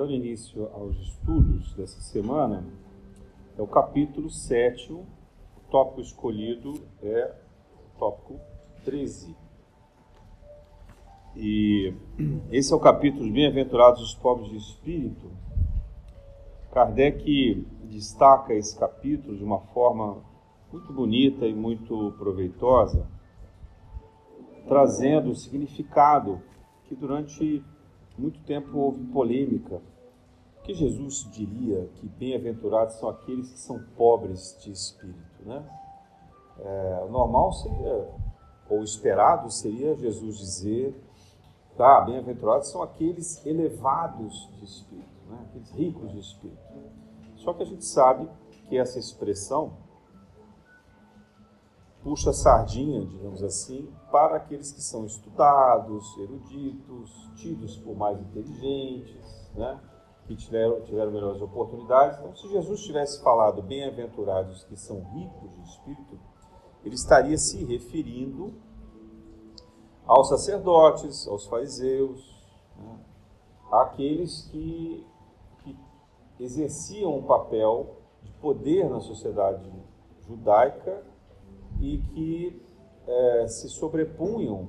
dando início aos estudos dessa semana, é o capítulo 7, o tópico escolhido é o tópico 13. E esse é o capítulo Bem-aventurados os pobres de espírito. Kardec destaca esse capítulo de uma forma muito bonita e muito proveitosa, trazendo o significado que durante muito tempo houve polêmica. Que Jesus diria que bem-aventurados são aqueles que são pobres de espírito, né? É, normal seria, ou esperado seria Jesus dizer, tá, bem-aventurados são aqueles elevados de espírito, né? aqueles ricos de espírito. Só que a gente sabe que essa expressão puxa sardinha, digamos assim, para aqueles que são estudados, eruditos, tidos por mais inteligentes, né? que tiveram, tiveram melhores oportunidades. Então, se Jesus tivesse falado bem-aventurados que são ricos de espírito, ele estaria se referindo aos sacerdotes, aos fariseus, né? àqueles que, que exerciam um papel de poder na sociedade judaica e que é, se sobrepunham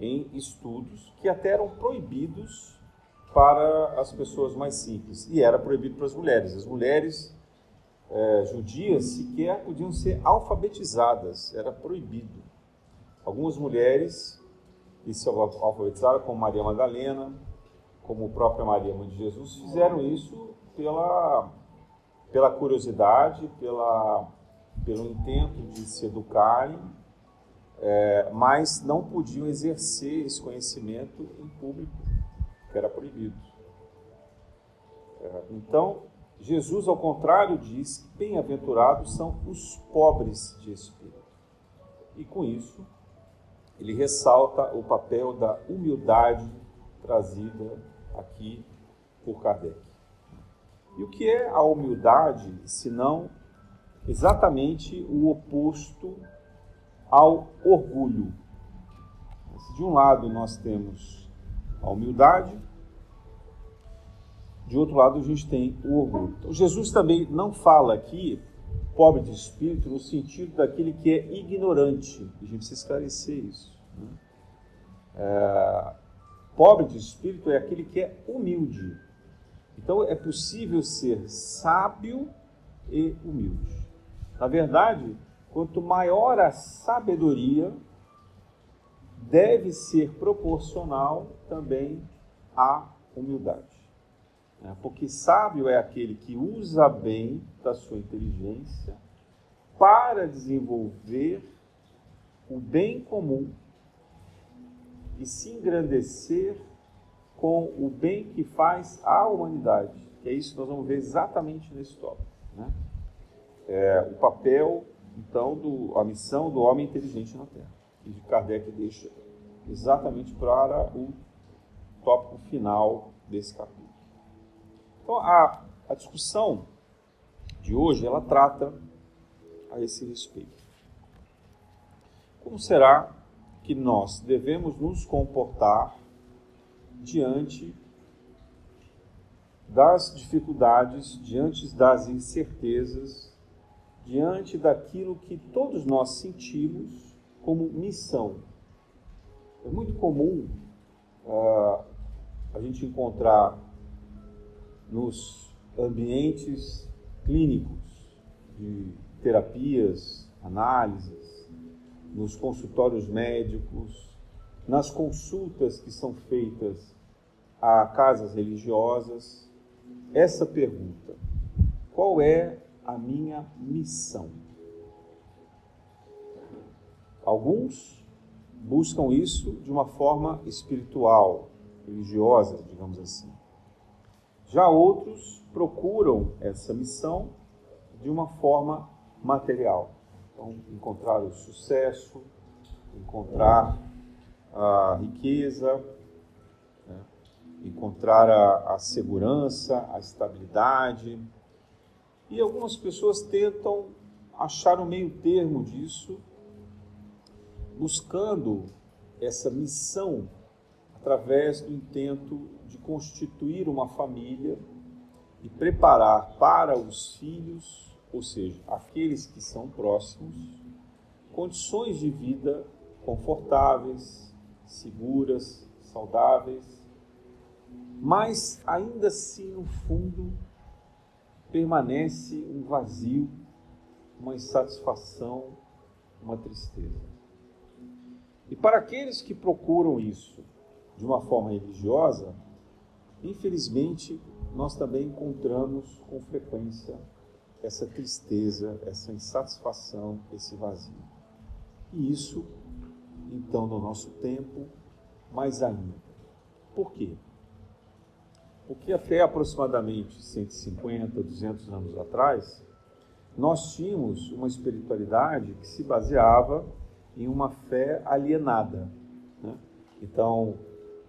em estudos que até eram proibidos para as pessoas mais simples e era proibido para as mulheres. As mulheres é, judias sequer podiam ser alfabetizadas, era proibido. Algumas mulheres se alfabetizaram, como Maria Madalena, como a própria Maria Mãe de Jesus, fizeram isso pela, pela curiosidade, pela pelo intento de se educarem, é, mas não podiam exercer esse conhecimento em público, que era proibido. É, então, Jesus, ao contrário, diz que bem-aventurados são os pobres de espírito. E com isso, ele ressalta o papel da humildade trazida aqui por Kardec. E o que é a humildade, senão exatamente o oposto ao orgulho. De um lado nós temos a humildade, de outro lado a gente tem o orgulho. Então, Jesus também não fala aqui pobre de espírito no sentido daquele que é ignorante. A gente precisa esclarecer isso. Né? É, pobre de espírito é aquele que é humilde. Então é possível ser sábio e humilde. Na verdade, quanto maior a sabedoria, deve ser proporcional também à humildade. Né? Porque sábio é aquele que usa bem da sua inteligência para desenvolver o bem comum e se engrandecer com o bem que faz à humanidade. Que é isso que nós vamos ver exatamente nesse tópico. Né? É, o papel, então, do, a missão do homem inteligente na Terra. E Kardec deixa exatamente para o tópico final desse capítulo. Então, a, a discussão de hoje, ela trata a esse respeito. Como será que nós devemos nos comportar diante das dificuldades, diante das incertezas diante daquilo que todos nós sentimos como missão. É muito comum uh, a gente encontrar nos ambientes clínicos de terapias, análises, nos consultórios médicos, nas consultas que são feitas a casas religiosas, essa pergunta: qual é a minha missão. Alguns buscam isso de uma forma espiritual, religiosa, digamos assim. Já outros procuram essa missão de uma forma material. Então, encontrar o sucesso, encontrar a riqueza, né? encontrar a, a segurança, a estabilidade, e algumas pessoas tentam achar um meio termo disso, buscando essa missão através do intento de constituir uma família e preparar para os filhos, ou seja, aqueles que são próximos, condições de vida confortáveis, seguras, saudáveis, mas ainda assim, no fundo, permanece um vazio, uma insatisfação, uma tristeza. E para aqueles que procuram isso de uma forma religiosa, infelizmente, nós também encontramos com frequência essa tristeza, essa insatisfação, esse vazio. E isso, então, no nosso tempo, mais ainda. Por quê? Porque até aproximadamente 150, 200 anos atrás, nós tínhamos uma espiritualidade que se baseava em uma fé alienada. Né? Então,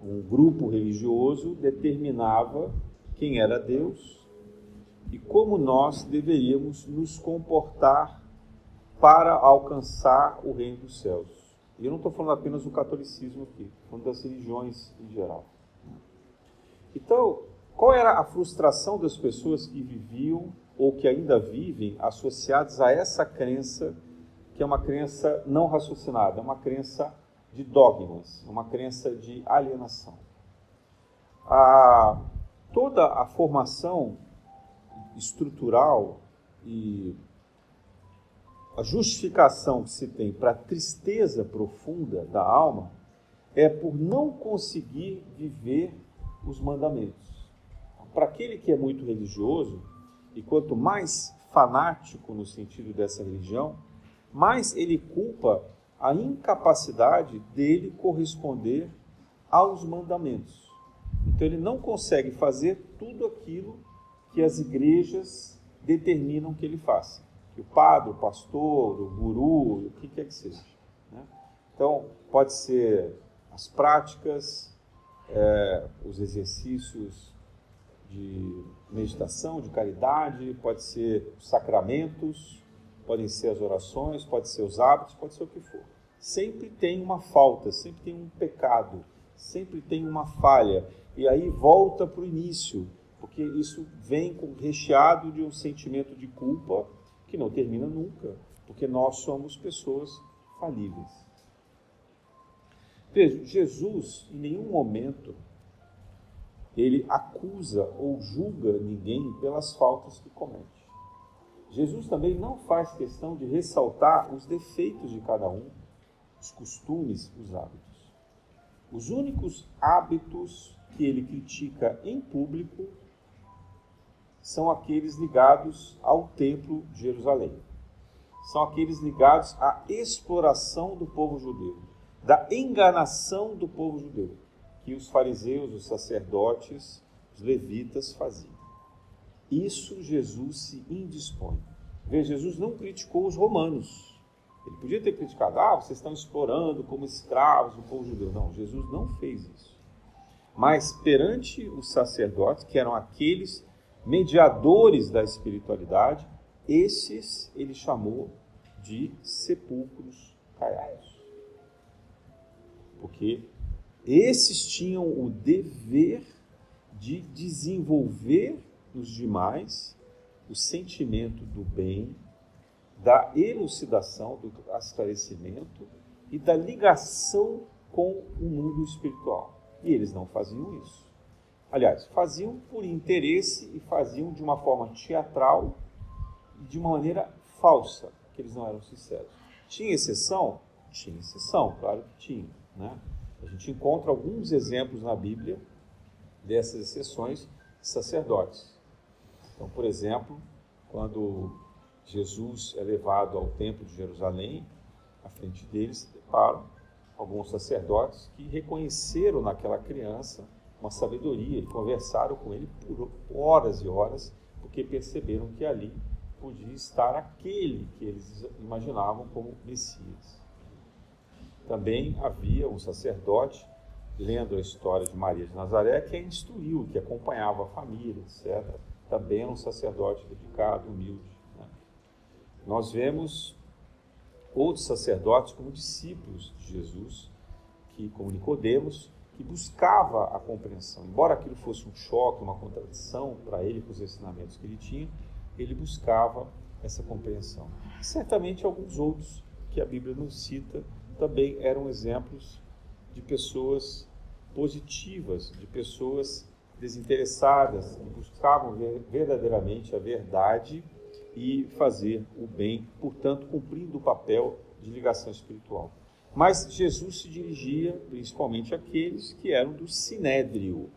um grupo religioso determinava quem era Deus e como nós deveríamos nos comportar para alcançar o reino dos céus. E eu não estou falando apenas do catolicismo aqui, estou falando das religiões em geral. Então, qual era a frustração das pessoas que viviam ou que ainda vivem associadas a essa crença, que é uma crença não raciocinada, é uma crença de dogmas, uma crença de alienação. A, toda a formação estrutural e a justificação que se tem para a tristeza profunda da alma é por não conseguir viver os mandamentos. Para aquele que é muito religioso, e quanto mais fanático no sentido dessa religião, mais ele culpa a incapacidade dele corresponder aos mandamentos. Então ele não consegue fazer tudo aquilo que as igrejas determinam que ele faça. Que o padre, o pastor, o guru, o que quer que seja. Né? Então, pode ser as práticas, é, os exercícios de meditação, de caridade, pode ser os sacramentos, podem ser as orações, pode ser os hábitos, pode ser o que for. Sempre tem uma falta, sempre tem um pecado, sempre tem uma falha. E aí volta para o início, porque isso vem recheado de um sentimento de culpa que não termina nunca, porque nós somos pessoas falíveis. Veja, Jesus em nenhum momento ele acusa ou julga ninguém pelas faltas que comete. Jesus também não faz questão de ressaltar os defeitos de cada um, os costumes, os hábitos. Os únicos hábitos que ele critica em público são aqueles ligados ao Templo de Jerusalém. São aqueles ligados à exploração do povo judeu, da enganação do povo judeu que os fariseus, os sacerdotes, os levitas faziam. Isso Jesus se indispõe. Veja, Jesus não criticou os romanos. Ele podia ter criticado, ah, vocês estão explorando como escravos o povo judeu. Não, Jesus não fez isso. Mas perante os sacerdotes, que eram aqueles mediadores da espiritualidade, esses ele chamou de sepulcros caiados. Porque esses tinham o dever de desenvolver nos demais o sentimento do bem, da elucidação, do esclarecimento e da ligação com o mundo espiritual. E eles não faziam isso. Aliás, faziam por interesse e faziam de uma forma teatral e de uma maneira falsa, que eles não eram sinceros. Tinha exceção? Tinha exceção, claro que tinha. Né? A gente encontra alguns exemplos na Bíblia dessas exceções de sacerdotes. Então, por exemplo, quando Jesus é levado ao Templo de Jerusalém, à frente deles se deparam alguns sacerdotes que reconheceram naquela criança uma sabedoria e conversaram com ele por horas e horas, porque perceberam que ali podia estar aquele que eles imaginavam como Messias. Também havia um sacerdote, lendo a história de Maria de Nazaré, que a instruiu, que acompanhava a família, etc. Também era um sacerdote dedicado, humilde. Né? Nós vemos outros sacerdotes como discípulos de Jesus, que, como Nicodemos, que buscava a compreensão. Embora aquilo fosse um choque, uma contradição para ele, com os ensinamentos que ele tinha, ele buscava essa compreensão. Certamente alguns outros que a Bíblia não cita também eram exemplos de pessoas positivas, de pessoas desinteressadas, que buscavam verdadeiramente a verdade e fazer o bem, portanto, cumprindo o papel de ligação espiritual. Mas Jesus se dirigia principalmente àqueles que eram do Sinédrio,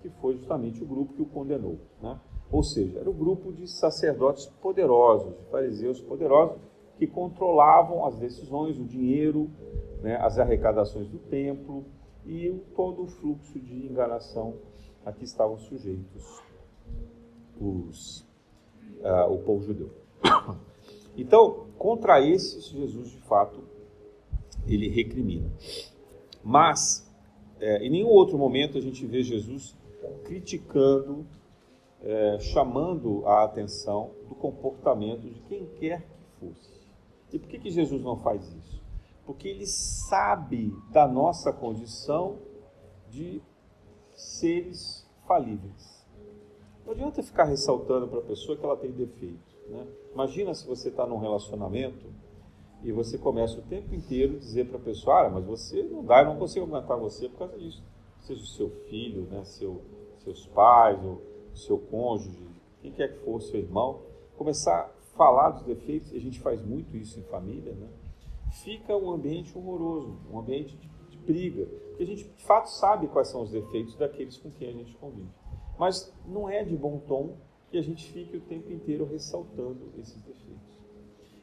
que foi justamente o grupo que o condenou. Né? Ou seja, era o grupo de sacerdotes poderosos, de fariseus poderosos, que controlavam as decisões, o dinheiro, né, as arrecadações do templo e todo o fluxo de enganação a que estavam sujeitos os, uh, o povo judeu. Então, contra esses, Jesus de fato ele recrimina. Mas, é, em nenhum outro momento a gente vê Jesus criticando, é, chamando a atenção do comportamento de quem quer que fosse. E por que, que Jesus não faz isso? Porque ele sabe da nossa condição de seres falíveis. Não adianta ficar ressaltando para a pessoa que ela tem defeito. Né? Imagina se você está num relacionamento e você começa o tempo inteiro a dizer para a pessoa, ah, mas você não dá, eu não consigo aguentar você por causa disso. Seja o seu filho, né, seu, seus pais, ou seu cônjuge, quem quer que for, seu irmão, começar falar dos defeitos, e a gente faz muito isso em família, né? fica um ambiente horroroso, um ambiente de, de briga, porque a gente de fato sabe quais são os defeitos daqueles com quem a gente convive. Mas não é de bom tom que a gente fique o tempo inteiro ressaltando esses defeitos.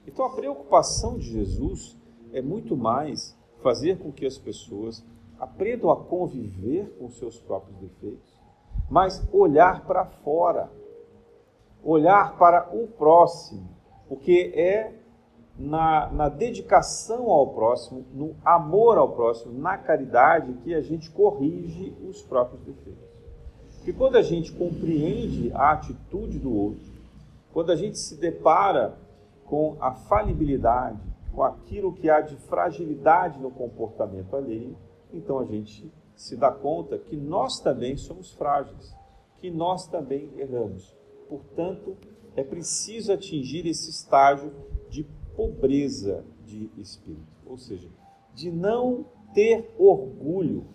Então a preocupação de Jesus é muito mais fazer com que as pessoas aprendam a conviver com seus próprios defeitos, mas olhar para fora, olhar para o próximo, porque é na, na, dedicação ao próximo, no amor ao próximo, na caridade, que a gente corrige os próprios defeitos. Porque quando a gente compreende a atitude do outro, quando a gente se depara com a falibilidade, com aquilo que há de fragilidade no comportamento alheio, então a gente se dá conta que nós também somos frágeis, que nós também erramos. Portanto, é preciso atingir esse estágio de pobreza de espírito, ou seja, de não ter orgulho.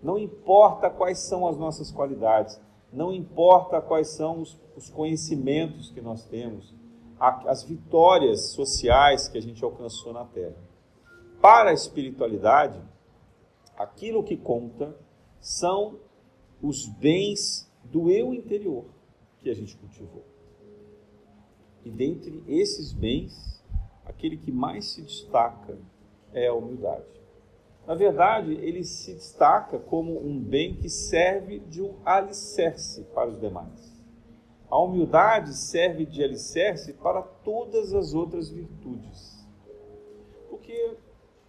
Não importa quais são as nossas qualidades, não importa quais são os, os conhecimentos que nós temos, as vitórias sociais que a gente alcançou na Terra. Para a espiritualidade, aquilo que conta são os bens do eu interior que a gente cultivou. E dentre esses bens, aquele que mais se destaca é a humildade. Na verdade, ele se destaca como um bem que serve de um alicerce para os demais. A humildade serve de alicerce para todas as outras virtudes. Porque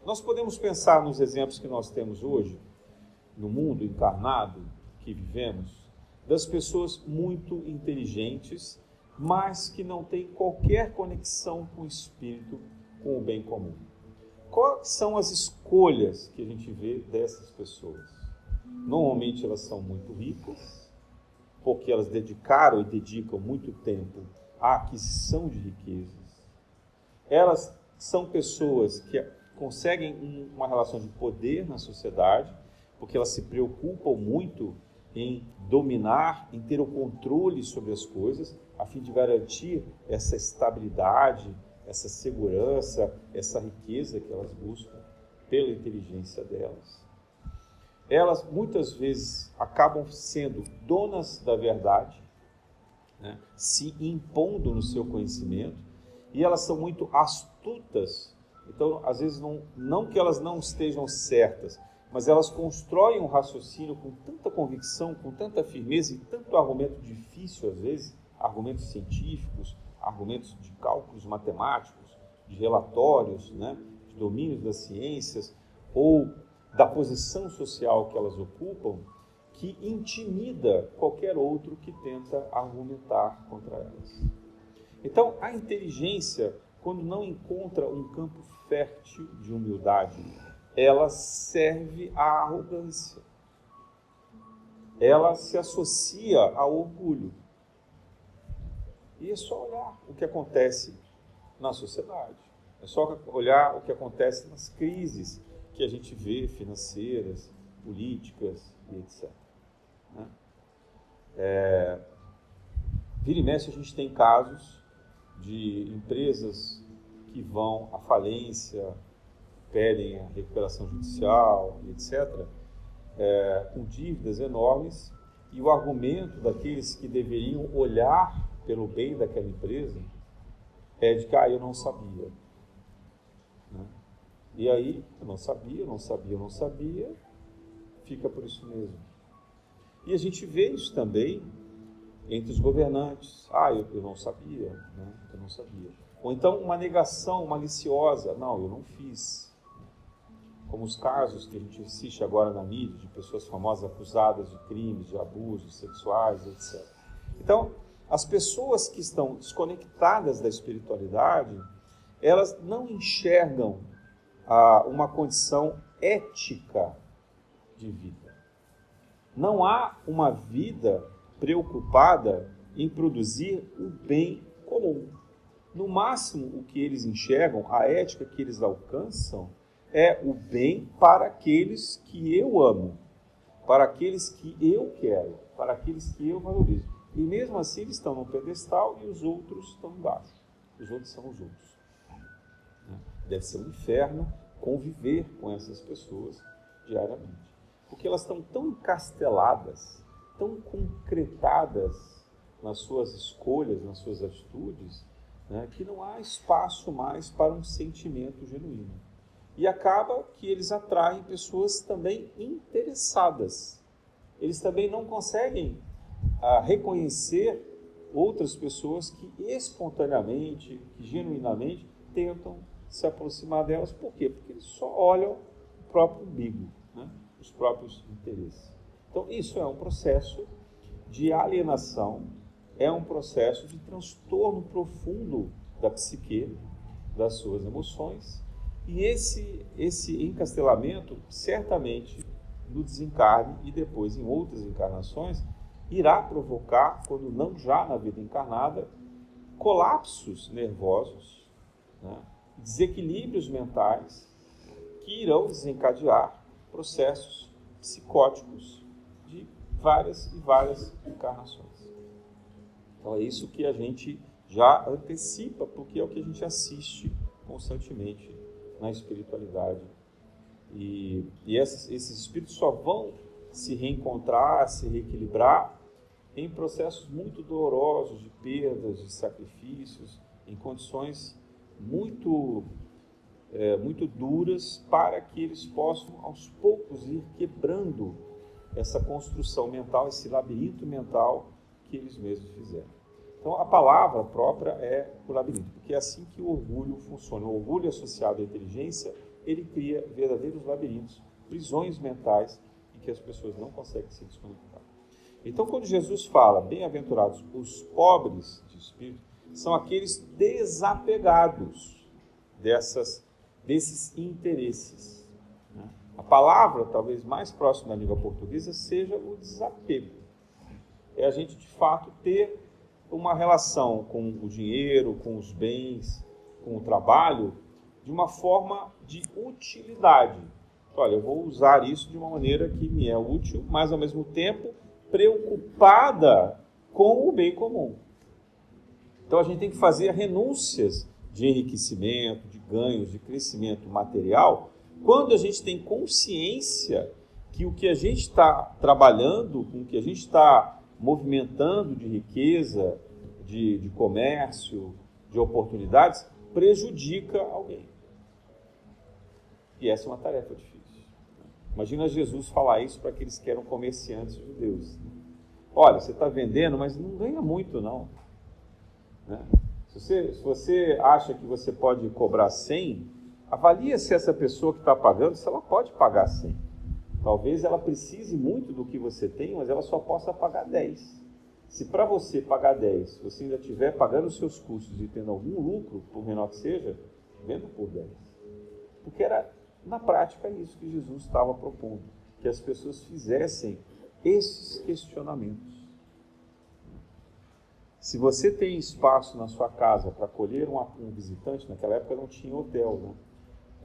nós podemos pensar nos exemplos que nós temos hoje, no mundo encarnado que vivemos, das pessoas muito inteligentes, mas que não têm qualquer conexão com o espírito, com o bem comum. Quais são as escolhas que a gente vê dessas pessoas? Normalmente elas são muito ricas, porque elas dedicaram e dedicam muito tempo à aquisição de riquezas. Elas são pessoas que conseguem uma relação de poder na sociedade, porque elas se preocupam muito em dominar, em ter o controle sobre as coisas, a fim de garantir essa estabilidade, essa segurança, essa riqueza que elas buscam pela inteligência delas elas muitas vezes acabam sendo donas da verdade, né? se impondo no seu conhecimento, e elas são muito astutas. Então, às vezes, não, não que elas não estejam certas, mas elas constroem um raciocínio com tanta convicção, com tanta firmeza e tanto argumento difícil, às vezes, argumentos científicos, argumentos de cálculos matemáticos, de relatórios, né? de domínios das ciências, ou da posição social que elas ocupam que intimida qualquer outro que tenta argumentar contra elas. Então, a inteligência, quando não encontra um campo fértil de humildade, ela serve à arrogância. ela se associa ao orgulho. E é só olhar o que acontece na sociedade. É só olhar o que acontece nas crises que a gente vê, financeiras, políticas e etc. Né? É, vira e mexe a gente tem casos de empresas que vão à falência, pedem a recuperação judicial, etc., é, com dívidas enormes, e o argumento daqueles que deveriam olhar pelo bem daquela empresa é de que, ah, eu não sabia. Né? E aí, eu não sabia, eu não sabia, eu não sabia, fica por isso mesmo. E a gente vê isso também entre os governantes. Ah, eu, eu não sabia, né? eu não sabia. Ou então uma negação maliciosa. Não, eu não fiz. Como os casos que a gente assiste agora na mídia de pessoas famosas acusadas de crimes, de abusos sexuais, etc. Então, as pessoas que estão desconectadas da espiritualidade, elas não enxergam ah, uma condição ética de vida. Não há uma vida preocupada em produzir o bem comum. No máximo, o que eles enxergam, a ética que eles alcançam, é o bem para aqueles que eu amo, para aqueles que eu quero, para aqueles que eu valorizo. E mesmo assim, eles estão no pedestal e os outros estão embaixo. Os outros são os outros. Deve ser um inferno conviver com essas pessoas diariamente. Porque elas estão tão encasteladas tão concretadas nas suas escolhas, nas suas atitudes, né, que não há espaço mais para um sentimento genuíno. E acaba que eles atraem pessoas também interessadas. Eles também não conseguem ah, reconhecer outras pessoas que espontaneamente, que genuinamente tentam se aproximar delas. Por quê? Porque eles só olham o próprio umbigo, né? os próprios interesses. Então, isso é um processo de alienação, é um processo de transtorno profundo da psique, das suas emoções, e esse, esse encastelamento, certamente, no desencarne e depois em outras encarnações, irá provocar, quando não já na vida encarnada, colapsos nervosos, né? desequilíbrios mentais que irão desencadear processos psicóticos várias e várias encarnações. Então é isso que a gente já antecipa, porque é o que a gente assiste constantemente na espiritualidade. E, e esses, esses espíritos só vão se reencontrar, se reequilibrar em processos muito dolorosos de perdas, de sacrifícios, em condições muito é, muito duras para que eles possam aos poucos ir quebrando essa construção mental, esse labirinto mental que eles mesmos fizeram. Então, a palavra própria é o labirinto, porque é assim que o orgulho funciona. O orgulho associado à inteligência, ele cria verdadeiros labirintos, prisões mentais em que as pessoas não conseguem se desconectar. Então, quando Jesus fala, bem-aventurados os pobres de espírito, são aqueles desapegados dessas, desses interesses. A palavra, talvez mais próxima da língua portuguesa, seja o desapego. É a gente, de fato, ter uma relação com o dinheiro, com os bens, com o trabalho, de uma forma de utilidade. Olha, eu vou usar isso de uma maneira que me é útil, mas ao mesmo tempo preocupada com o bem comum. Então a gente tem que fazer renúncias de enriquecimento, de ganhos, de crescimento material quando a gente tem consciência que o que a gente está trabalhando, com o que a gente está movimentando de riqueza, de, de comércio, de oportunidades, prejudica alguém. E essa é uma tarefa difícil. Imagina Jesus falar isso para aqueles que eram comerciantes judeus. Olha, você está vendendo, mas não ganha muito, não. Né? Se, você, se você acha que você pode cobrar 100, Avalia se essa pessoa que está pagando, se ela pode pagar 100. Talvez ela precise muito do que você tem, mas ela só possa pagar 10. Se para você pagar 10, você ainda estiver pagando os seus custos e tendo algum lucro, por menor que seja, venda por 10. Porque era, na prática, isso que Jesus estava propondo. Que as pessoas fizessem esses questionamentos. Se você tem espaço na sua casa para acolher um, visitante, naquela época não tinha hotel, né?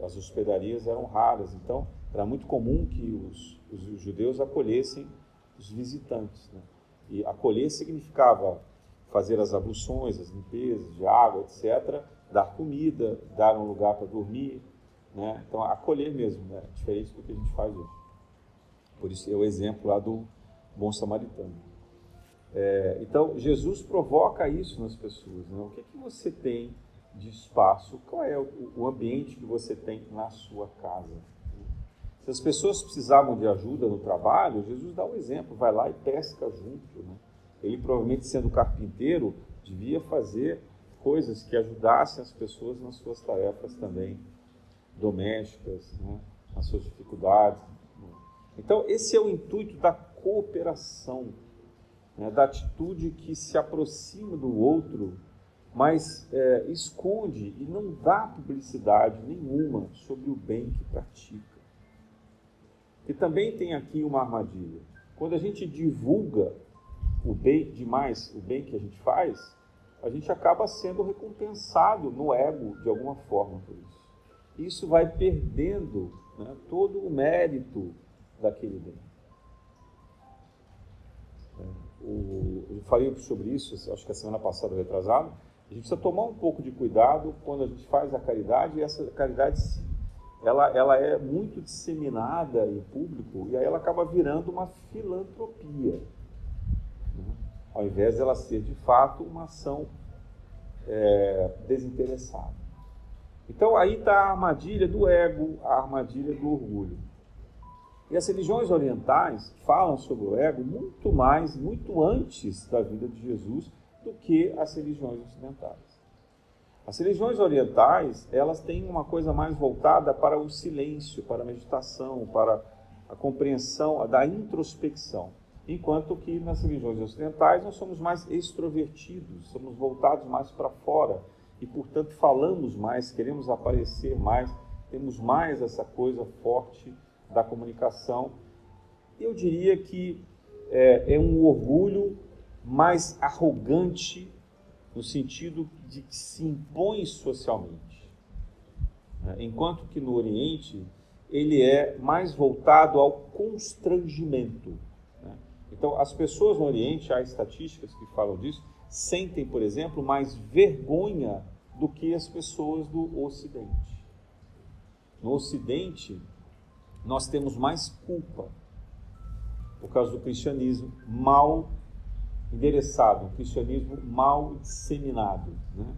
as hospedarias eram raras, então era muito comum que os, os judeus acolhessem os visitantes. Né? E acolher significava fazer as abluções, as limpezas de água, etc., dar comida, dar um lugar para dormir. Né? Então, acolher mesmo, né? diferente do que a gente faz hoje. Por isso é o exemplo lá do bom samaritano. É, então, Jesus provoca isso nas pessoas. Né? O que, é que você tem de espaço? Qual é o, o ambiente que você tem na sua casa? Se as pessoas precisavam de ajuda no trabalho, Jesus dá um exemplo, vai lá e pesca junto. Né? Ele, provavelmente sendo carpinteiro, devia fazer coisas que ajudassem as pessoas nas suas tarefas também domésticas, né? nas suas dificuldades. Então, esse é o intuito da cooperação, né? da atitude que se aproxima do outro, mas é, esconde e não dá publicidade nenhuma sobre o bem que pratica. E também tem aqui uma armadilha. Quando a gente divulga o bem demais, o bem que a gente faz, a gente acaba sendo recompensado no ego de alguma forma por isso. Isso vai perdendo né, todo o mérito daquele bem. É, o, eu falei sobre isso, acho que a semana passada, retrasado. A gente precisa tomar um pouco de cuidado quando a gente faz a caridade e essa caridade ela, ela é muito disseminada em público e aí ela acaba virando uma filantropia, né? ao invés dela ser de fato uma ação é, desinteressada. Então aí está a armadilha do ego, a armadilha do orgulho. E as religiões orientais falam sobre o ego muito mais, muito antes da vida de Jesus do que as religiões ocidentais. As religiões orientais, elas têm uma coisa mais voltada para o silêncio, para a meditação, para a compreensão da introspecção. Enquanto que nas religiões ocidentais nós somos mais extrovertidos, somos voltados mais para fora e, portanto, falamos mais, queremos aparecer mais, temos mais essa coisa forte da comunicação. Eu diria que é, é um orgulho mais arrogante no sentido de que se impõe socialmente. Né? Enquanto que no Oriente ele é mais voltado ao constrangimento. Né? Então, as pessoas no Oriente, há estatísticas que falam disso, sentem, por exemplo, mais vergonha do que as pessoas do Ocidente. No Ocidente, nós temos mais culpa por causa do cristianismo mal endereçado, um cristianismo mal disseminado, né?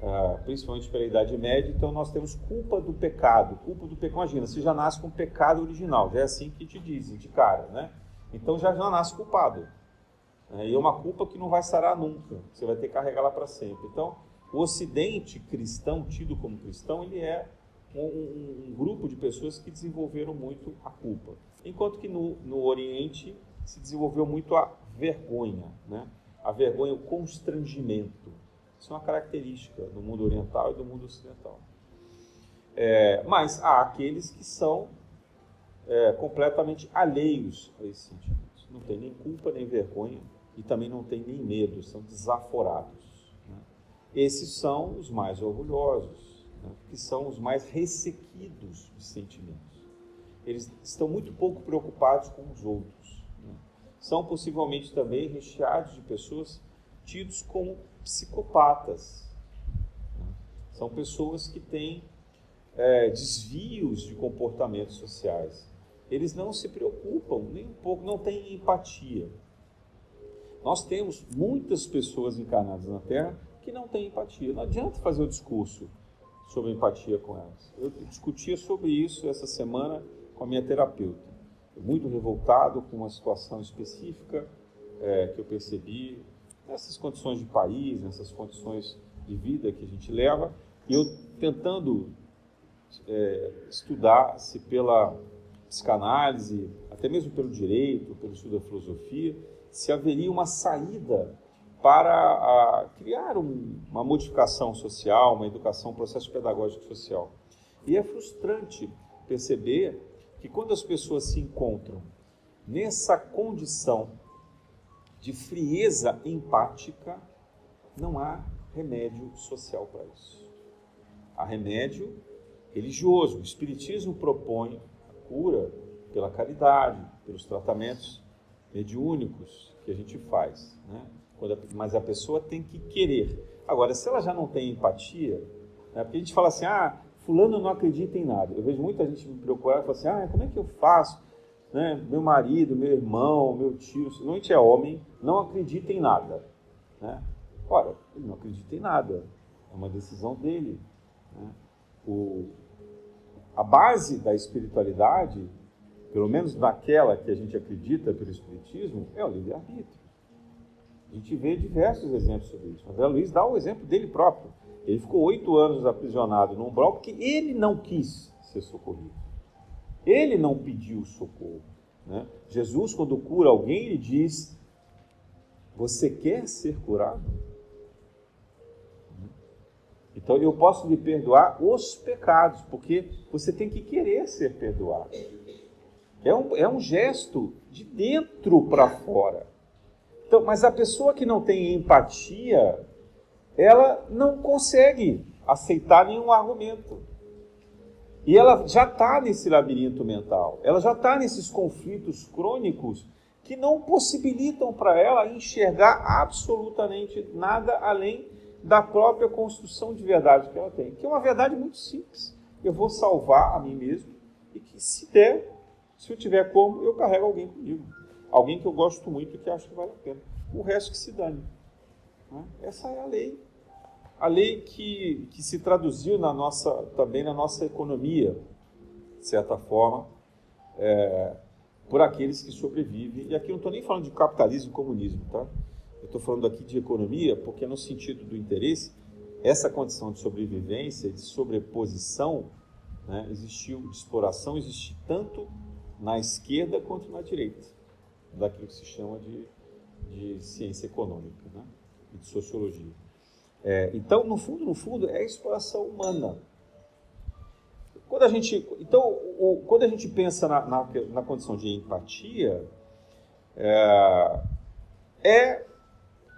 Uh, principalmente pela Idade Média, então nós temos culpa do pecado, culpa do pecado. Imagina, você já nasce com pecado original, já é assim que te dizem de cara, né? Então já, já nasce culpado. Né? E é uma culpa que não vai sarar nunca, você vai ter que carregar lá para sempre. Então, o Ocidente cristão, tido como cristão, ele é um, um, um, grupo de pessoas que desenvolveram muito a culpa. Enquanto que no, no Oriente se desenvolveu muito a vergonha, né? a vergonha, o constrangimento. Isso é uma característica do mundo oriental e do mundo ocidental. É, mas há aqueles que são é, completamente alheios a esses sentimentos. Não tem nem culpa nem vergonha e também não tem nem medo, são desaforados. Né? Esses são os mais orgulhosos, né? que são os mais ressequidos de sentimentos. Eles estão muito pouco preocupados com os outros são possivelmente também recheados de pessoas tidos como psicopatas. São pessoas que têm é, desvios de comportamentos sociais. Eles não se preocupam nem um pouco, não têm empatia. Nós temos muitas pessoas encarnadas na Terra que não têm empatia. Não adianta fazer o discurso sobre empatia com elas. Eu discutia sobre isso essa semana com a minha terapeuta muito revoltado com uma situação específica é, que eu percebi nessas condições de país, nessas condições de vida que a gente leva, e eu tentando é, estudar se pela psicanálise, até mesmo pelo direito, pelo estudo da filosofia, se haveria uma saída para criar um, uma modificação social, uma educação, um processo pedagógico social. E é frustrante perceber que quando as pessoas se encontram nessa condição de frieza empática, não há remédio social para isso. Há remédio religioso. O Espiritismo propõe a cura pela caridade, pelos tratamentos mediúnicos que a gente faz. Né? Mas a pessoa tem que querer. Agora, se ela já não tem empatia, né? porque a gente fala assim, ah, fulano não acredita em nada. Eu vejo muita gente me preocupar e falar assim, ah, como é que eu faço? Né? Meu marido, meu irmão, meu tio, se não é homem, não acredita em nada. Né? Ora, ele não acredita em nada. É uma decisão dele. Né? O, a base da espiritualidade, pelo menos naquela que a gente acredita pelo Espiritismo, é o livre-arbítrio. A gente vê diversos exemplos sobre isso. André Luiz dá o exemplo dele próprio. Ele ficou oito anos aprisionado num umbral porque ele não quis ser socorrido. Ele não pediu socorro. Né? Jesus, quando cura alguém, ele diz: Você quer ser curado? Então eu posso lhe perdoar os pecados, porque você tem que querer ser perdoado. É um, é um gesto de dentro para fora. Então, mas a pessoa que não tem empatia, ela não consegue aceitar nenhum argumento. E ela já está nesse labirinto mental, ela já está nesses conflitos crônicos que não possibilitam para ela enxergar absolutamente nada além da própria construção de verdade que ela tem, que é uma verdade muito simples. Eu vou salvar a mim mesmo e que se der, se eu tiver como, eu carrego alguém comigo. Alguém que eu gosto muito e que acho que vale a pena. O resto que se dane. Né? Essa é a lei a lei que, que se traduziu na nossa, também na nossa economia, de certa forma, é, por aqueles que sobrevivem. E aqui eu não estou nem falando de capitalismo e comunismo, tá? Eu estou falando aqui de economia porque, no sentido do interesse, essa condição de sobrevivência, de sobreposição, né, existiu, de exploração, existe tanto na esquerda quanto na direita, daquilo que se chama de, de ciência econômica né, e de sociologia. É, então, no fundo, no fundo, é a exploração humana. Quando a gente, então, o, quando a gente pensa na, na, na condição de empatia, é, é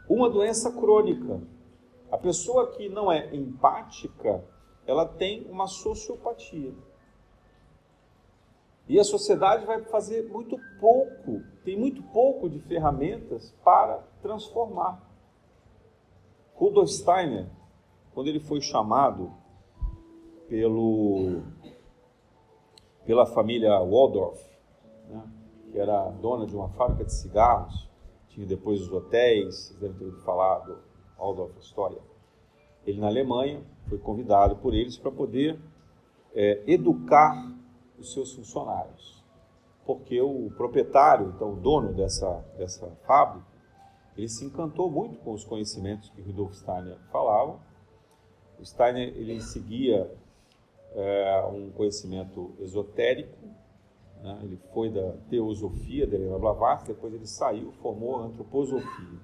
uma doença crônica. A pessoa que não é empática, ela tem uma sociopatia. E a sociedade vai fazer muito pouco, tem muito pouco de ferramentas para transformar. Rudolf Steiner, quando ele foi chamado pelo, pela família Waldorf, né, que era dona de uma fábrica de cigarros, tinha depois os hotéis, vocês devem ter ouvido falar do Waldorf Astoria. Ele na Alemanha foi convidado por eles para poder é, educar os seus funcionários, porque o proprietário, então o dono dessa, dessa fábrica, ele se encantou muito com os conhecimentos que Rudolf Steiner falava. O Steiner ele seguia é, um conhecimento esotérico, né? ele foi da teosofia de Helena Blavatsky, depois ele saiu, formou a antroposofia,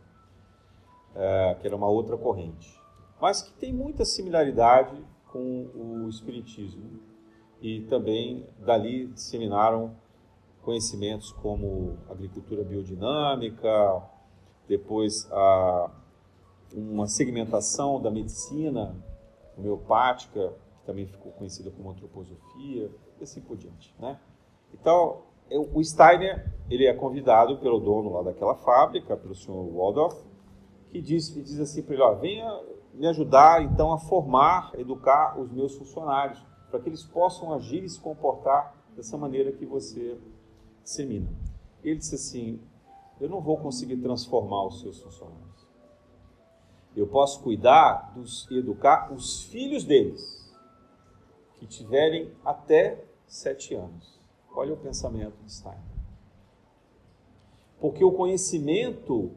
é, que era uma outra corrente, mas que tem muita similaridade com o espiritismo e também dali disseminaram conhecimentos como agricultura biodinâmica, depois a, uma segmentação da medicina homeopática, que também ficou conhecida como antroposofia, e assim por diante. Né? Então, o Steiner ele é convidado pelo dono lá daquela fábrica, pelo senhor Waldorf, que diz, diz assim para ele, ó, venha me ajudar então a formar, educar os meus funcionários, para que eles possam agir e se comportar dessa maneira que você dissemina. Ele disse assim, eu não vou conseguir transformar os seus funcionários. Eu posso cuidar dos, educar os filhos deles, que tiverem até sete anos. Olha o pensamento de Steiner. Porque o conhecimento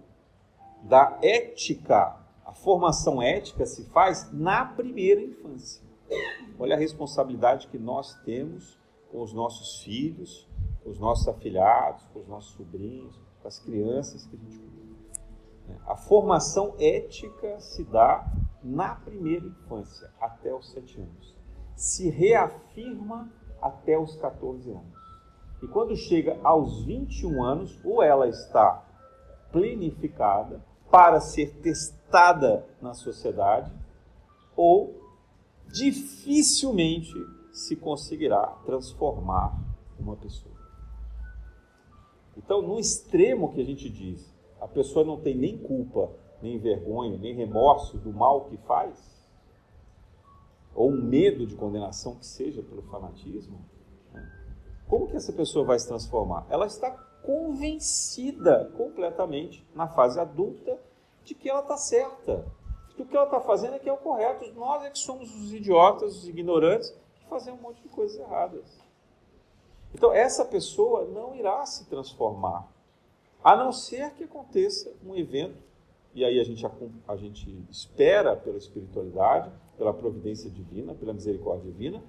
da ética, a formação ética se faz na primeira infância. Olha a responsabilidade que nós temos com os nossos filhos, com os nossos afilhados, com os nossos sobrinhos, as crianças que a gente cuida. A formação ética se dá na primeira infância, até os sete anos. Se reafirma até os 14 anos. E quando chega aos 21 anos, ou ela está plenificada para ser testada na sociedade, ou dificilmente se conseguirá transformar uma pessoa. Então, no extremo que a gente diz, a pessoa não tem nem culpa, nem vergonha, nem remorso do mal que faz, ou um medo de condenação que seja pelo fanatismo, como que essa pessoa vai se transformar? Ela está convencida completamente na fase adulta de que ela está certa, que o que ela está fazendo é que é o correto. Nós é que somos os idiotas, os ignorantes, que fazemos um monte de coisas erradas. Então, essa pessoa não irá se transformar, a não ser que aconteça um evento, e aí a gente, a gente espera pela espiritualidade, pela providência divina, pela misericórdia divina,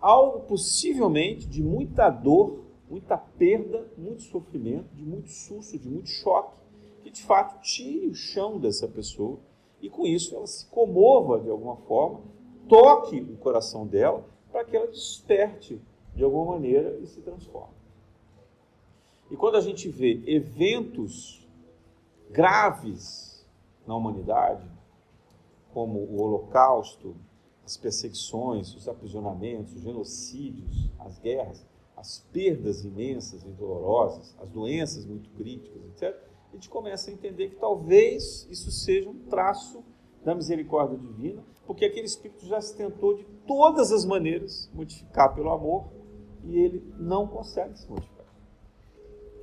algo possivelmente de muita dor, muita perda, muito sofrimento, de muito susto, de muito choque, que de fato tire o chão dessa pessoa e com isso ela se comova de alguma forma, toque o coração dela para que ela desperte de alguma maneira e se transforme. E quando a gente vê eventos graves na humanidade, como o Holocausto, as perseguições, os aprisionamentos, os genocídios, as guerras, as perdas imensas e dolorosas, as doenças muito críticas, etc., a gente começa a entender que talvez isso seja um traço da misericórdia divina, porque aquele espírito já se tentou de todas as maneiras modificar pelo amor e ele não consegue se modificar.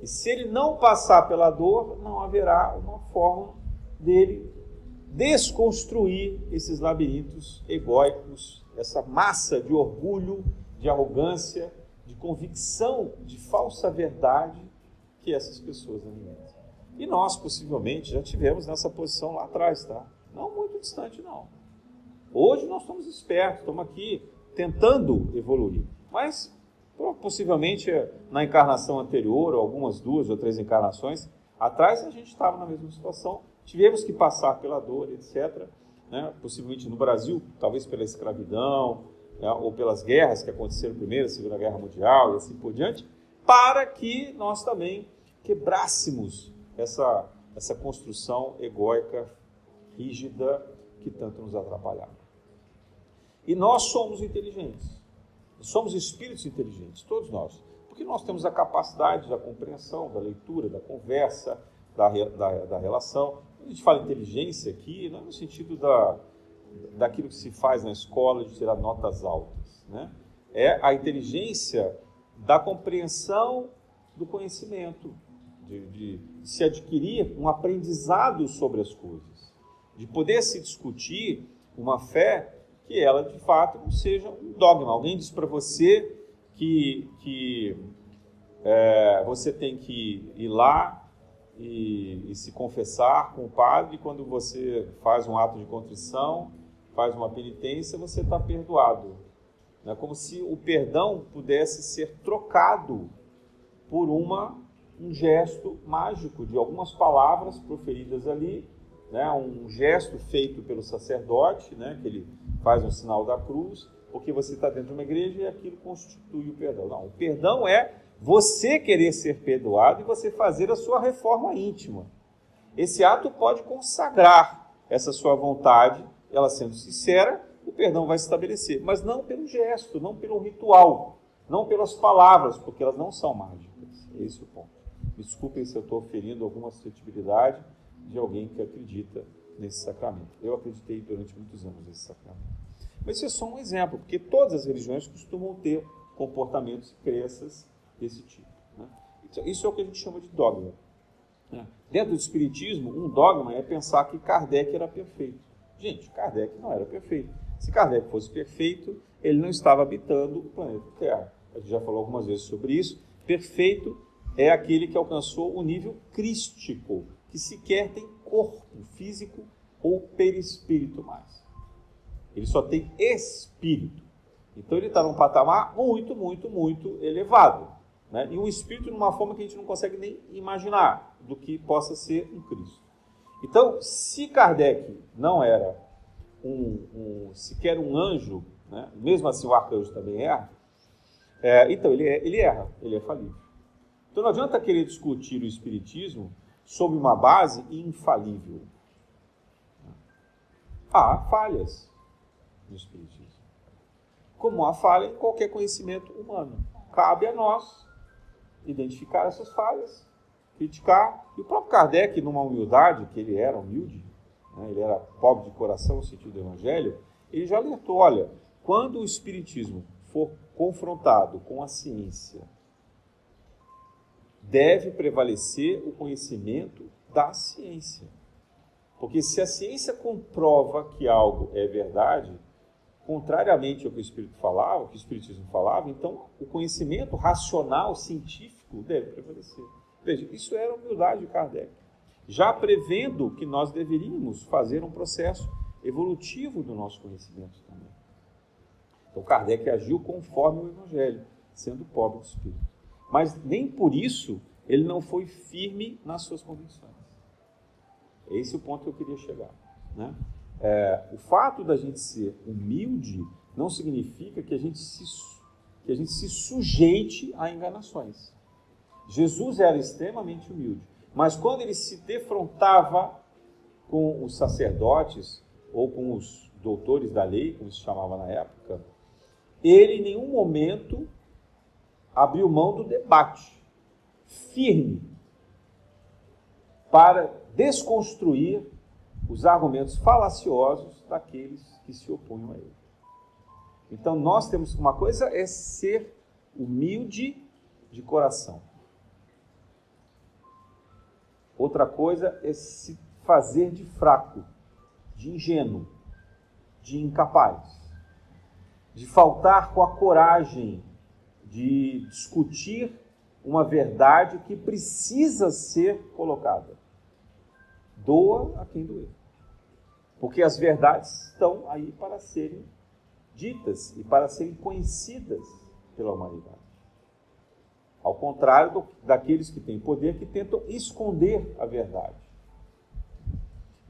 E se ele não passar pela dor, não haverá uma forma dele desconstruir esses labirintos egóicos, essa massa de orgulho, de arrogância, de convicção de falsa verdade que essas pessoas alimentam. E nós, possivelmente, já tivemos nessa posição lá atrás, tá? Não muito distante, não. Hoje nós estamos espertos, estamos aqui tentando evoluir. Mas, possivelmente, na encarnação anterior, ou algumas duas ou três encarnações atrás, a gente estava na mesma situação tivemos que passar pela dor, etc. Né? Possivelmente no Brasil, talvez pela escravidão, né? ou pelas guerras que aconteceram primeiro, Segunda Guerra Mundial e assim por diante, para que nós também quebrássemos essa, essa construção egóica, rígida, que tanto nos atrapalhava. E nós somos inteligentes. Somos espíritos inteligentes, todos nós. Porque nós temos a capacidade da compreensão, da leitura, da conversa, da, da, da relação. Quando a gente fala inteligência aqui, não é no sentido da, daquilo que se faz na escola de tirar notas altas. Né? É a inteligência da compreensão do conhecimento, de, de, de se adquirir um aprendizado sobre as coisas, de poder se discutir uma fé que ela de fato não seja um dogma. Alguém diz para você que, que é, você tem que ir lá e, e, se confessar com o padre, quando você faz um ato de contrição, faz uma penitência, você está perdoado. É como se o perdão pudesse ser trocado por uma, um gesto mágico de algumas palavras proferidas ali, né? um gesto feito pelo sacerdote, né? que ele faz um sinal da cruz, porque você está dentro de uma igreja e aquilo constitui o perdão. Não, o perdão é você querer ser perdoado e você fazer a sua reforma íntima. Esse ato pode consagrar essa sua vontade, ela sendo sincera, o perdão vai se estabelecer, mas não pelo gesto, não pelo ritual, não pelas palavras, porque elas não são mágicas. Esse é o ponto. Desculpem se eu estou ferindo alguma suscetibilidade de alguém que acredita nesse sacramento. Eu acreditei durante muitos anos nesse sacramento. Mas isso é só um exemplo, porque todas as religiões costumam ter comportamentos e crenças desse tipo. Né? Isso é o que a gente chama de dogma. Né? Dentro do Espiritismo, um dogma é pensar que Kardec era perfeito. Gente, Kardec não era perfeito. Se Kardec fosse perfeito, ele não estava habitando o planeta Terra. A gente já falou algumas vezes sobre isso. Perfeito é aquele que alcançou o nível crístico, que sequer tem corpo físico ou perispírito mais. Ele só tem espírito. Então ele está num patamar muito, muito, muito elevado. Né? E um espírito numa forma que a gente não consegue nem imaginar do que possa ser um Cristo. Então, se Kardec não era um, um sequer um anjo, né? mesmo assim o arcanjo também erra, é, então ele, é, ele erra, ele é falível. Então não adianta querer discutir o Espiritismo sob uma base infalível. Há falhas no Espiritismo. Como há falha em qualquer conhecimento humano. Cabe a nós identificar essas falhas, criticar. E o próprio Kardec, numa humildade, que ele era humilde, né, ele era pobre de coração no sentido do Evangelho, ele já alertou: olha, quando o Espiritismo for confrontado com a ciência, deve prevalecer o conhecimento da ciência. Porque se a ciência comprova que algo é verdade, contrariamente ao que o Espírito falava, o que o Espiritismo falava, então o conhecimento racional, científico, deve prevalecer. Veja, isso era a humildade de Kardec. Já prevendo que nós deveríamos fazer um processo evolutivo do nosso conhecimento também. Então Kardec agiu conforme o Evangelho, sendo pobre de espírito. Mas nem por isso ele não foi firme nas suas convicções. Esse é o ponto que eu queria chegar. Né? É, o fato da gente ser humilde não significa que a gente se, que a gente se sujeite a enganações. Jesus era extremamente humilde, mas quando ele se defrontava com os sacerdotes ou com os doutores da lei, como se chamava na época, ele em nenhum momento abriu mão do debate firme para desconstruir os argumentos falaciosos daqueles que se opunham a ele. Então nós temos uma coisa é ser humilde de coração. Outra coisa é se fazer de fraco, de ingênuo, de incapaz, de faltar com a coragem de discutir uma verdade que precisa ser colocada. Doa a quem doer. Porque as verdades estão aí para serem ditas e para serem conhecidas pela humanidade. Ao contrário do, daqueles que têm poder que tentam esconder a verdade.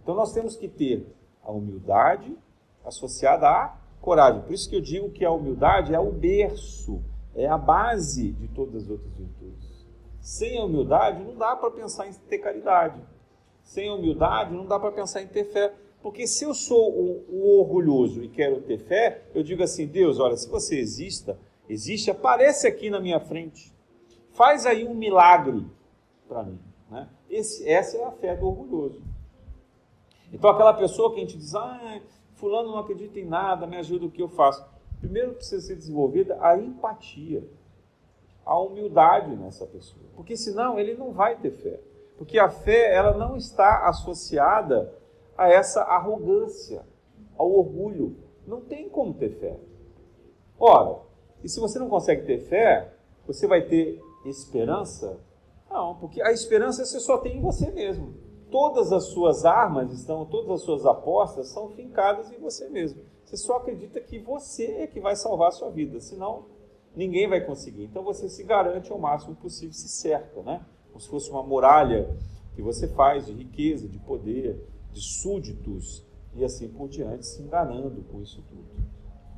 Então nós temos que ter a humildade associada à coragem. Por isso que eu digo que a humildade é o berço, é a base de todas as outras virtudes. Sem a humildade não dá para pensar em ter caridade. Sem a humildade não dá para pensar em ter fé. Porque se eu sou o, o, orgulhoso e quero ter fé, eu digo assim, Deus, olha, se você exista, existe, aparece aqui na minha frente. Faz aí um milagre para mim. Né? Esse, essa é a fé do orgulhoso. Então aquela pessoa que a gente diz, ah, fulano não acredita em nada, me ajuda o que eu faço. Primeiro precisa ser desenvolvida a empatia, a humildade nessa pessoa. Porque senão ele não vai ter fé. Porque a fé ela não está associada a essa arrogância, ao orgulho. Não tem como ter fé. Ora, e se você não consegue ter fé, você vai ter esperança? Não, porque a esperança você só tem em você mesmo. Todas as suas armas estão, todas as suas apostas são fincadas em você mesmo. Você só acredita que você é que vai salvar a sua vida, senão ninguém vai conseguir. Então você se garante ao máximo possível, se cerca, né? Como se fosse uma muralha que você faz de riqueza, de poder, de súditos e assim por diante, se enganando com isso tudo.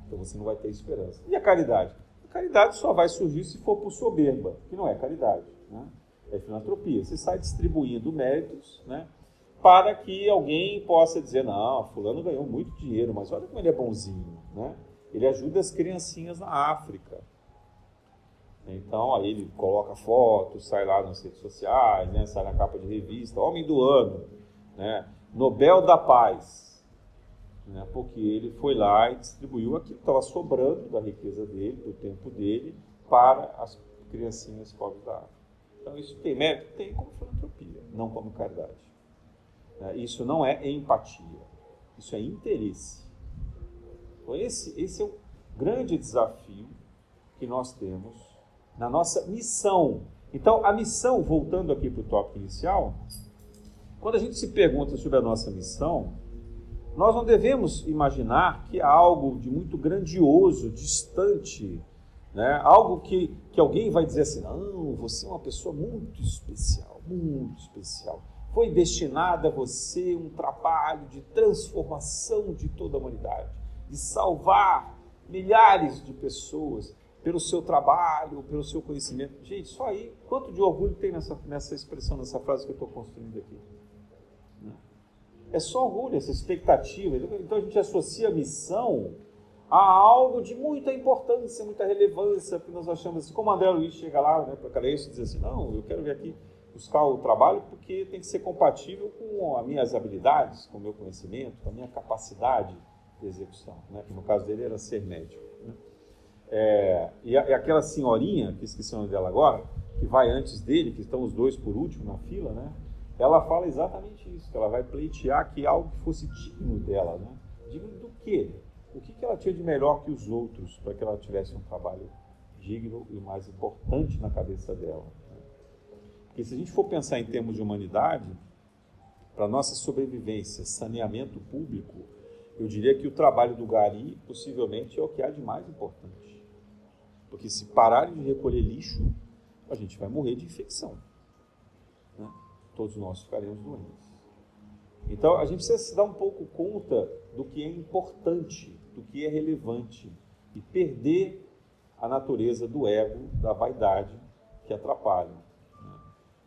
Então você não vai ter esperança. E a caridade? A caridade só vai surgir se for por soberba, que não é caridade, né? É filantropia. Você sai distribuindo méritos, né? Para que alguém possa dizer, não, fulano ganhou muito dinheiro, mas olha como ele é bonzinho, né? Ele ajuda as criancinhas na África. Então, aí ele coloca fotos, sai lá nas redes sociais, né? sai na capa de revista, Homem do Ano, né? Nobel da Paz, né? porque ele foi lá e distribuiu aquilo que estava sobrando da riqueza dele, do tempo dele, para as criancinhas pobres da África. Então, isso tem mérito? Tem como filantropia, não como caridade. Né? Isso não é empatia, isso é interesse. Então, esse, esse é o grande desafio que nós temos na nossa missão. Então, a missão, voltando aqui para o tópico inicial, quando a gente se pergunta sobre a nossa missão, nós não devemos imaginar que é algo de muito grandioso, distante, né? algo que, que alguém vai dizer assim: não, você é uma pessoa muito especial, muito especial. Foi destinada a você um trabalho de transformação de toda a humanidade, de salvar milhares de pessoas. pelo seu trabalho, pelo seu conhecimento. Gente, só aí, quanto de orgulho tem nessa, nessa expressão, nessa frase que eu estou construindo aqui? É só orgulho, essa expectativa. Então a gente associa a missão a algo de muita importância, muita relevância, que nós achamos assim, como André Luiz chega lá né, para Careço e diz assim, não, eu quero vir aqui buscar o trabalho porque tem que ser compatível com as minhas habilidades, com o meu conhecimento, com a minha capacidade de execução, né, que no caso dele era ser médico. Né. É, e, a, e, aquela senhorinha, que esqueci o nome dela agora, que vai antes dele, que estão os dois por último na fila, né, ela fala exatamente isso, que ela vai pleitear que algo que fosse digno dela, né? Digno do quê? O que, que ela tinha de melhor que os outros para que ela tivesse um trabalho digno e mais importante na cabeça dela? Né? Porque se a gente for pensar em termos de humanidade, para nossa sobrevivência, saneamento público, eu diria que o trabalho do gari possivelmente é o que há de mais importante. Porque se pararem de recolher lixo, a gente vai morrer de infecção todos nós ficaremos doentes. Então a gente precisa se dar um pouco conta do que é importante, do que é relevante e perder a natureza do ego, da vaidade que atrapalha.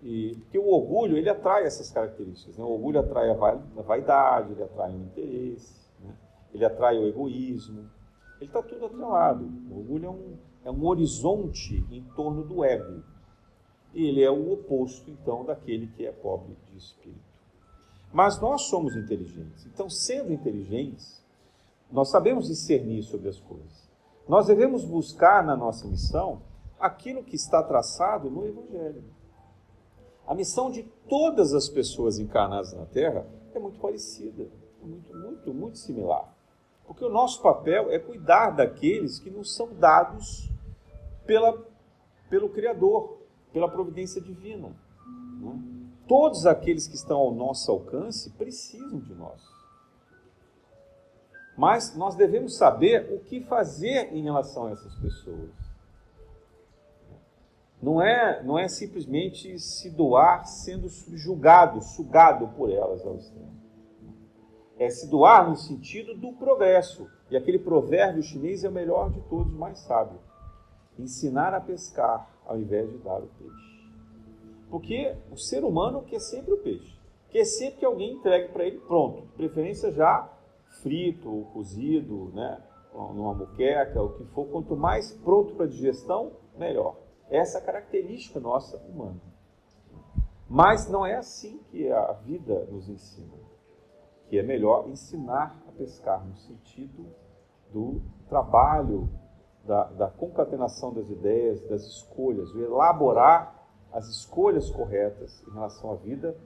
E, porque o orgulho ele atrai essas características. Né? O orgulho atrai a vaidade, ele atrai o interesse, né? ele atrai o egoísmo. Ele está tudo atrelado. O orgulho é um, é um horizonte em torno do ego ele é o oposto, então, daquele que é pobre de espírito. Mas nós somos inteligentes. Então, sendo inteligentes, nós sabemos discernir sobre as coisas. Nós devemos buscar na nossa missão aquilo que está traçado no Evangelho. A missão de todas as pessoas encarnadas na Terra é muito parecida, é muito, muito, muito similar. Porque o nosso papel é cuidar daqueles que nos são dados pela, pelo Criador, pela providência divina. Né? Todos aqueles que estão ao nosso alcance precisam de nós. Mas nós devemos saber o que fazer em relação a essas pessoas. Não é, não é simplesmente se doar sendo subjugado, sugado por elas ao extremo. É se doar no sentido do progresso. E aquele provérbio chinês é o melhor de todos, mais sábio. Ensinar a pescar ao invés de dar o peixe. Porque o ser humano quer sempre o peixe. Quer sempre que alguém entregue para ele pronto, de preferência já frito, cozido, né? numa muqueca, o que for. Quanto mais pronto para digestão, melhor. Essa é característica nossa humana. Mas não é assim que a vida nos ensina. Que é melhor ensinar a pescar no sentido do trabalho da, da concatenação das ideias, das escolhas, o elaborar as escolhas corretas em relação à vida,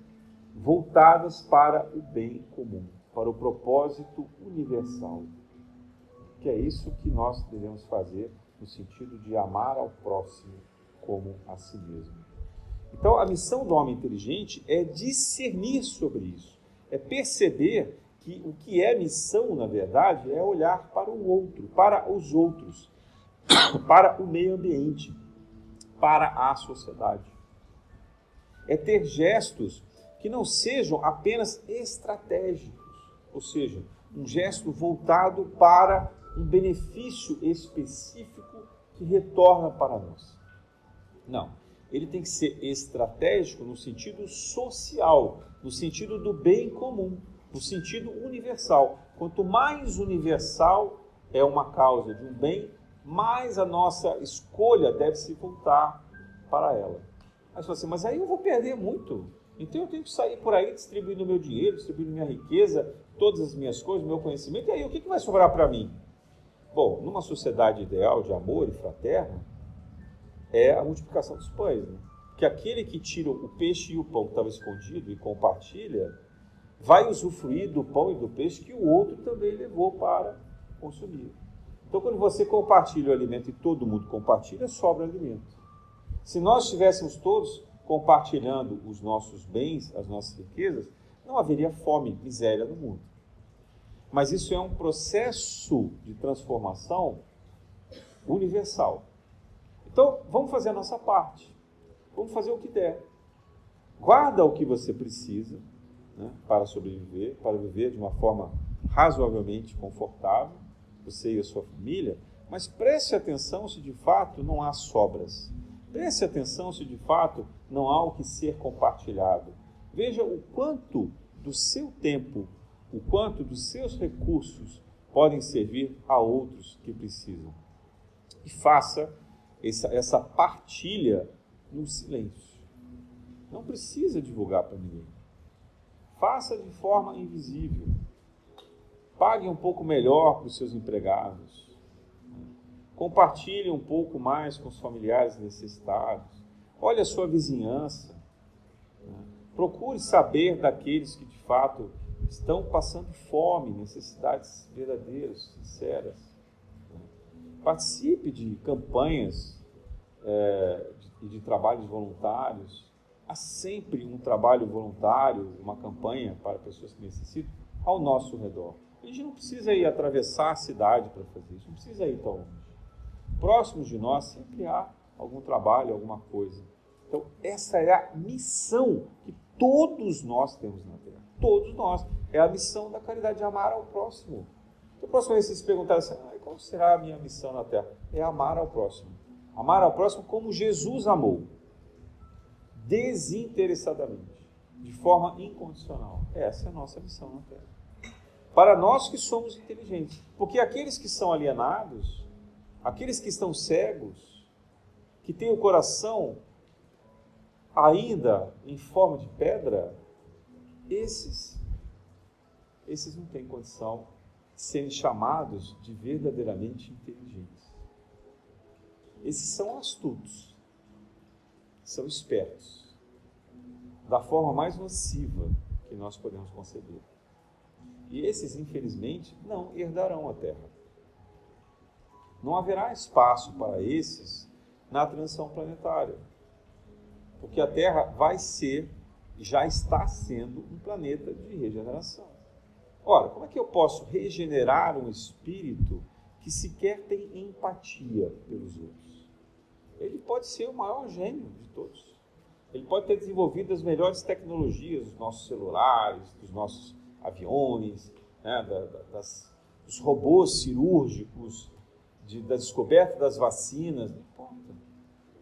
voltadas para o bem comum, para o propósito universal. Que é isso que nós devemos fazer no sentido de amar ao próximo como a si mesmo. Então, a missão do homem inteligente é discernir sobre isso, é perceber que o que é missão, na verdade, é olhar para o outro, para os outros, para o meio ambiente, para a sociedade. É ter gestos que não sejam apenas estratégicos, ou seja, um gesto voltado para um benefício específico que retorna para nós. Não, ele tem que ser estratégico no sentido social, no sentido do bem comum, no sentido universal. Quanto mais universal é uma causa de um bem, mais a nossa escolha deve se voltar para ela. Aí você assim, mas aí eu vou perder muito. Então eu tenho que sair por aí distribuindo meu dinheiro, distribuindo minha riqueza, todas as minhas coisas, meu conhecimento, e aí o que, que vai sobrar para mim? Bom, numa sociedade ideal de amor e fraterno, é a multiplicação dos pães. Né? Que aquele que tira o peixe e o pão que estava escondido e compartilha, vai usufruir do pão e do peixe que o outro também levou para consumir. Então, quando você compartilha o alimento e todo mundo compartilha, sobra alimento. Se nós estivéssemos todos compartilhando os nossos bens, as nossas riquezas, não haveria fome, miséria no mundo. Mas isso é um processo de transformação universal. Então, vamos fazer a nossa parte. Vamos fazer o que der. Guarda o que você precisa né, para sobreviver, para viver de uma forma razoavelmente confortável você e a sua família, Mas preste atenção se de fato não há sobras. Preste atenção se de fato não há o que ser compartilhado. Veja o quanto do seu tempo, o quanto dos seus recursos podem servir a outros que precisam. E faça essa, essa partilha no silêncio. Não precisa divulgar para ninguém. Faça de forma invisível. Pague um pouco melhor para os seus empregados. Compartilhe um pouco mais com os familiares necessitados. Olhe a sua vizinhança. Procure saber daqueles que de fato estão passando fome, necessidades verdadeiras, sinceras. Participe de campanhas é, de, de trabalhos voluntários. Há sempre um trabalho voluntário, uma campanha para pessoas que necessitam ao nosso redor. A gente não precisa ir atravessar a cidade para fazer isso, não precisa ir tão longe. Próximos de nós sempre há algum trabalho, alguma coisa. Então, essa é a missão que todos nós temos na Terra. Todos nós. É a missão da caridade, de amar ao próximo. Então, próxima vez vocês se perguntarem assim, ah, qual será a minha missão na Terra? É amar ao próximo. Amar ao próximo como Jesus amou. Desinteressadamente. De forma incondicional. Essa é a nossa missão na Terra. Para nós que somos inteligentes. Porque aqueles que são alienados, aqueles que estão cegos, que têm o coração ainda em forma de pedra, esses, esses não têm condição serem chamados de verdadeiramente inteligentes. Esses são astutos, são espertos, da forma mais nociva que nós podemos conceber. E esses, infelizmente, não herdarão a terra. Não haverá espaço para esses na transição planetária porque a Terra vai ser, já está sendo, um planeta de regeneração. Ora, como é que eu posso regenerar um espírito que sequer tem empatia pelos outros? Ele pode ser o maior gênio de todos. Ele pode ter desenvolvido as melhores tecnologias dos nossos celulares, dos nossos aviões, né, da, da, das, dos robôs cirúrgicos, de, da descoberta das vacinas, não importa.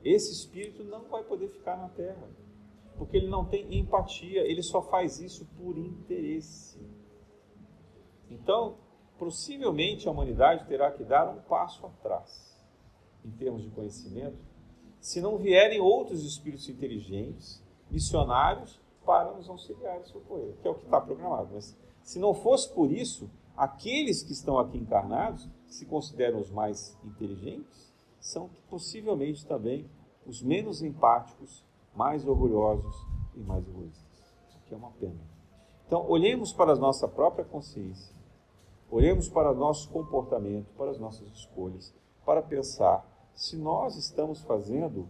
Esse espírito não vai poder ficar na terra, porque ele não tem empatia, ele só faz isso por interesse. Então, possivelmente a humanidade terá que dar um passo atrás em termos de conhecimento, se não vierem outros espíritos inteligentes, missionários, para nos auxiliar e socorrer, que é o que está programado. Mas se não fosse por isso, aqueles que estão aqui encarnados, que se consideram os mais inteligentes, são possivelmente também os menos empáticos, mais orgulhosos e mais egoístas. Isso aqui é uma pena. Então, olhemos para a nossa própria consciência, olhemos para o nosso comportamento, para as nossas escolhas, para pensar se nós estamos fazendo,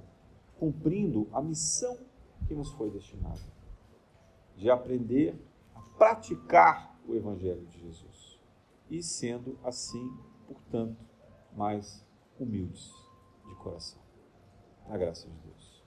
cumprindo a missão que nos foi destinada, de aprender a praticar o Evangelho de Jesus e sendo assim, portanto, mais humildes de coração. A graça de Deus.